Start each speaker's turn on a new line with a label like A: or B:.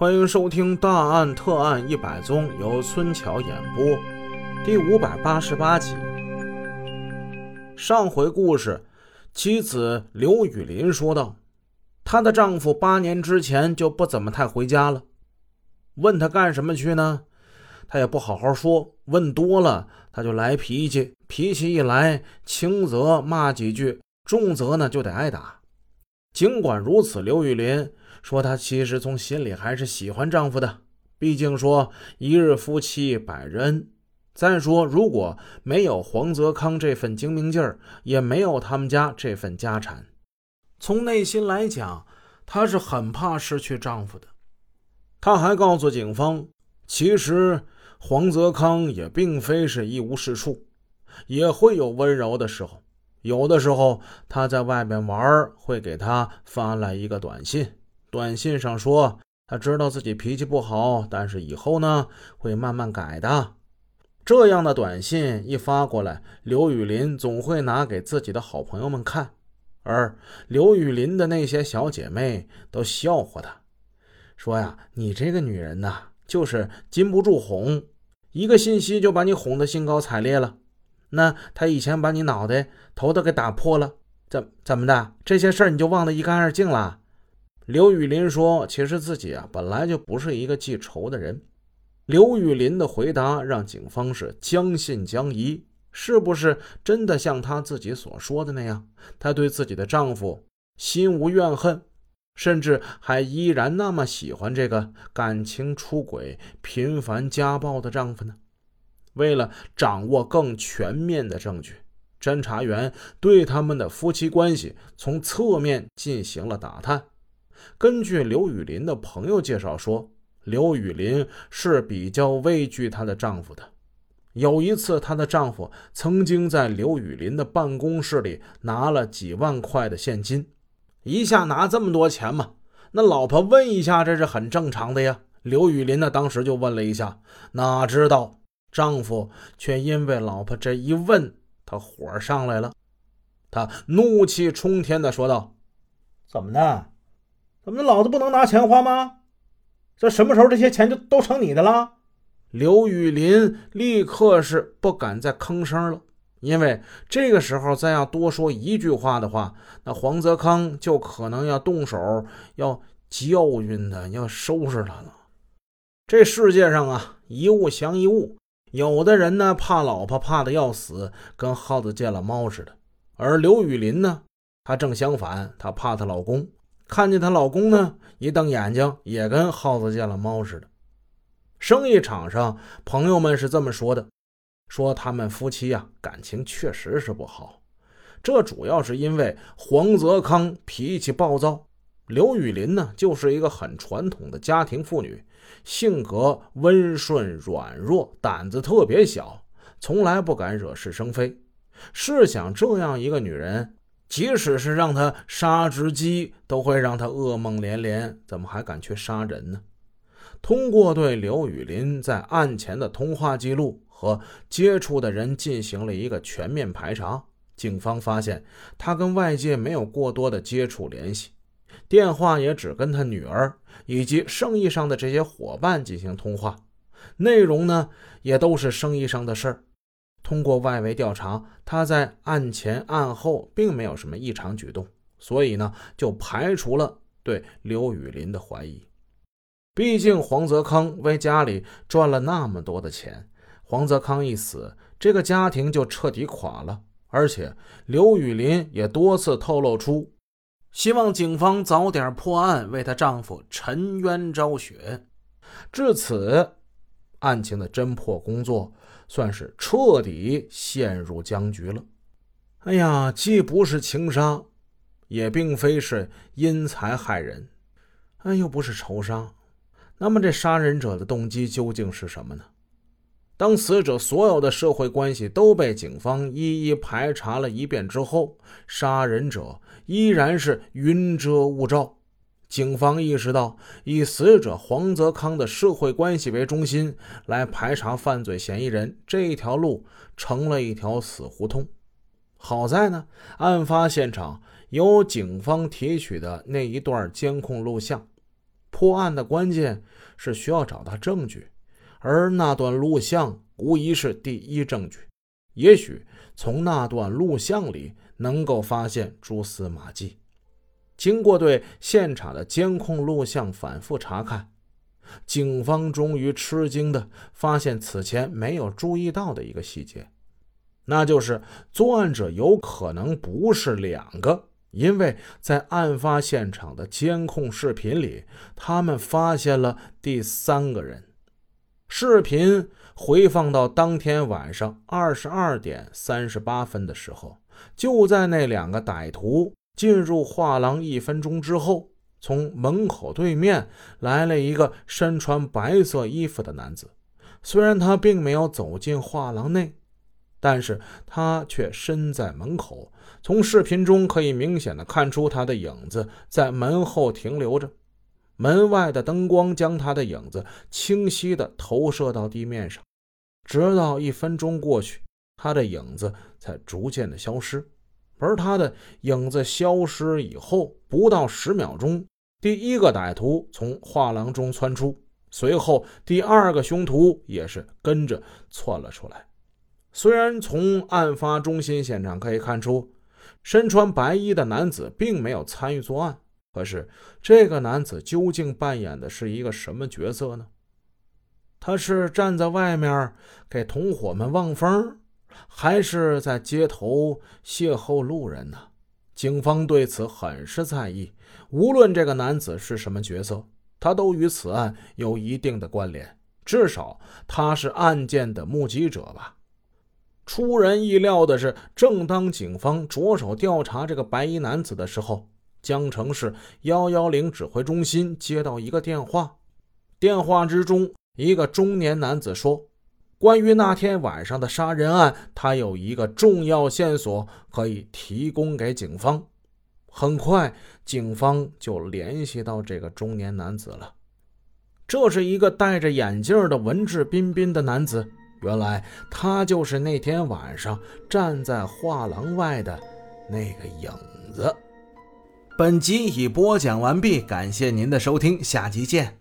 A: 欢迎收听《大案特案一百宗》，由孙桥演播，第五百八十八集。上回故事，妻子刘雨林说道：“她的丈夫八年之前就不怎么太回家了，问他干什么去呢？他也不好好说，问多了他就来脾气，脾气一来，轻则骂几句，重则呢就得挨打。尽管如此，刘雨林。”说她其实从心里还是喜欢丈夫的，毕竟说一日夫妻百日恩。再说如果没有黄泽康这份精明劲儿，也没有他们家这份家产，从内心来讲，她是很怕失去丈夫的。她还告诉警方，其实黄泽康也并非是一无是处，也会有温柔的时候。有的时候他在外面玩，会给他发来一个短信。短信上说，他知道自己脾气不好，但是以后呢会慢慢改的。这样的短信一发过来，刘雨林总会拿给自己的好朋友们看，而刘雨林的那些小姐妹都笑话他，说呀：“你这个女人呐，就是禁不住哄，一个信息就把你哄得兴高采烈了。那他以前把你脑袋头都给打破了，怎怎么的？这些事儿你就忘得一干二净了？”刘雨林说：“其实自己啊，本来就不是一个记仇的人。”刘雨林的回答让警方是将信将疑，是不是真的像她自己所说的那样，她对自己的丈夫心无怨恨，甚至还依然那么喜欢这个感情出轨、频繁家暴的丈夫呢？为了掌握更全面的证据，侦查员对他们的夫妻关系从侧面进行了打探。根据刘雨林的朋友介绍说，刘雨林是比较畏惧她的丈夫的。有一次，她的丈夫曾经在刘雨林的办公室里拿了几万块的现金，一下拿这么多钱嘛？那老婆问一下，这是很正常的呀。刘雨林呢，当时就问了一下，哪知道丈夫却因为老婆这一问，他火上来了，他怒气冲天的说道：“
B: 怎么的？”怎么，老子不能拿钱花吗？这什么时候这些钱就都成你的了？
A: 刘雨林立刻是不敢再吭声了，因为这个时候再要多说一句话的话，那黄泽康就可能要动手要教训他，要收拾他了。这世界上啊，一物降一物，有的人呢怕老婆怕的要死，跟耗子见了猫似的；而刘雨林呢，她正相反，她怕她老公。看见她老公呢，一瞪眼睛，也跟耗子见了猫似的。生意场上，朋友们是这么说的：说他们夫妻呀，感情确实是不好。这主要是因为黄泽康脾气暴躁，刘雨林呢，就是一个很传统的家庭妇女，性格温顺软弱，胆子特别小，从来不敢惹是生非。试想，这样一个女人。即使是让他杀只鸡，都会让他噩梦连连，怎么还敢去杀人呢？通过对刘雨林在案前的通话记录和接触的人进行了一个全面排查，警方发现他跟外界没有过多的接触联系，电话也只跟他女儿以及生意上的这些伙伴进行通话，内容呢也都是生意上的事儿。通过外围调查，他在案前案后并没有什么异常举动，所以呢，就排除了对刘雨林的怀疑。毕竟黄泽康为家里赚了那么多的钱，黄泽康一死，这个家庭就彻底垮了。而且刘雨林也多次透露出，希望警方早点破案，为她丈夫沉冤昭雪。至此，案情的侦破工作。算是彻底陷入僵局了。哎呀，既不是情杀，也并非是因财害人，哎，又不是仇杀。那么，这杀人者的动机究竟是什么呢？当死者所有的社会关系都被警方一一排查了一遍之后，杀人者依然是云遮雾罩。警方意识到，以死者黄泽康的社会关系为中心来排查犯罪嫌疑人，这一条路成了一条死胡同。好在呢，案发现场有警方提取的那一段监控录像，破案的关键是需要找到证据，而那段录像无疑是第一证据。也许从那段录像里能够发现蛛丝马迹。经过对现场的监控录像反复查看，警方终于吃惊的发现此前没有注意到的一个细节，那就是作案者有可能不是两个。因为在案发现场的监控视频里，他们发现了第三个人。视频回放到当天晚上二十二点三十八分的时候，就在那两个歹徒进入画廊一分钟之后，从门口对面来了一个身穿白色衣服的男子。虽然他并没有走进画廊内。但是他却身在门口，从视频中可以明显的看出他的影子在门后停留着，门外的灯光将他的影子清晰的投射到地面上，直到一分钟过去，他的影子才逐渐的消失。而他的影子消失以后，不到十秒钟，第一个歹徒从画廊中窜出，随后第二个凶徒也是跟着窜了出来。虽然从案发中心现场可以看出，身穿白衣的男子并没有参与作案，可是这个男子究竟扮演的是一个什么角色呢？他是站在外面给同伙们望风，还是在街头邂逅路人呢？警方对此很是在意。无论这个男子是什么角色，他都与此案有一定的关联，至少他是案件的目击者吧。出人意料的是，正当警方着手调查这个白衣男子的时候，江城市幺幺零指挥中心接到一个电话。电话之中，一个中年男子说：“关于那天晚上的杀人案，他有一个重要线索可以提供给警方。”很快，警方就联系到这个中年男子了。这是一个戴着眼镜的文质彬彬的男子。原来他就是那天晚上站在画廊外的那个影子。本集已播讲完毕，感谢您的收听，下集见。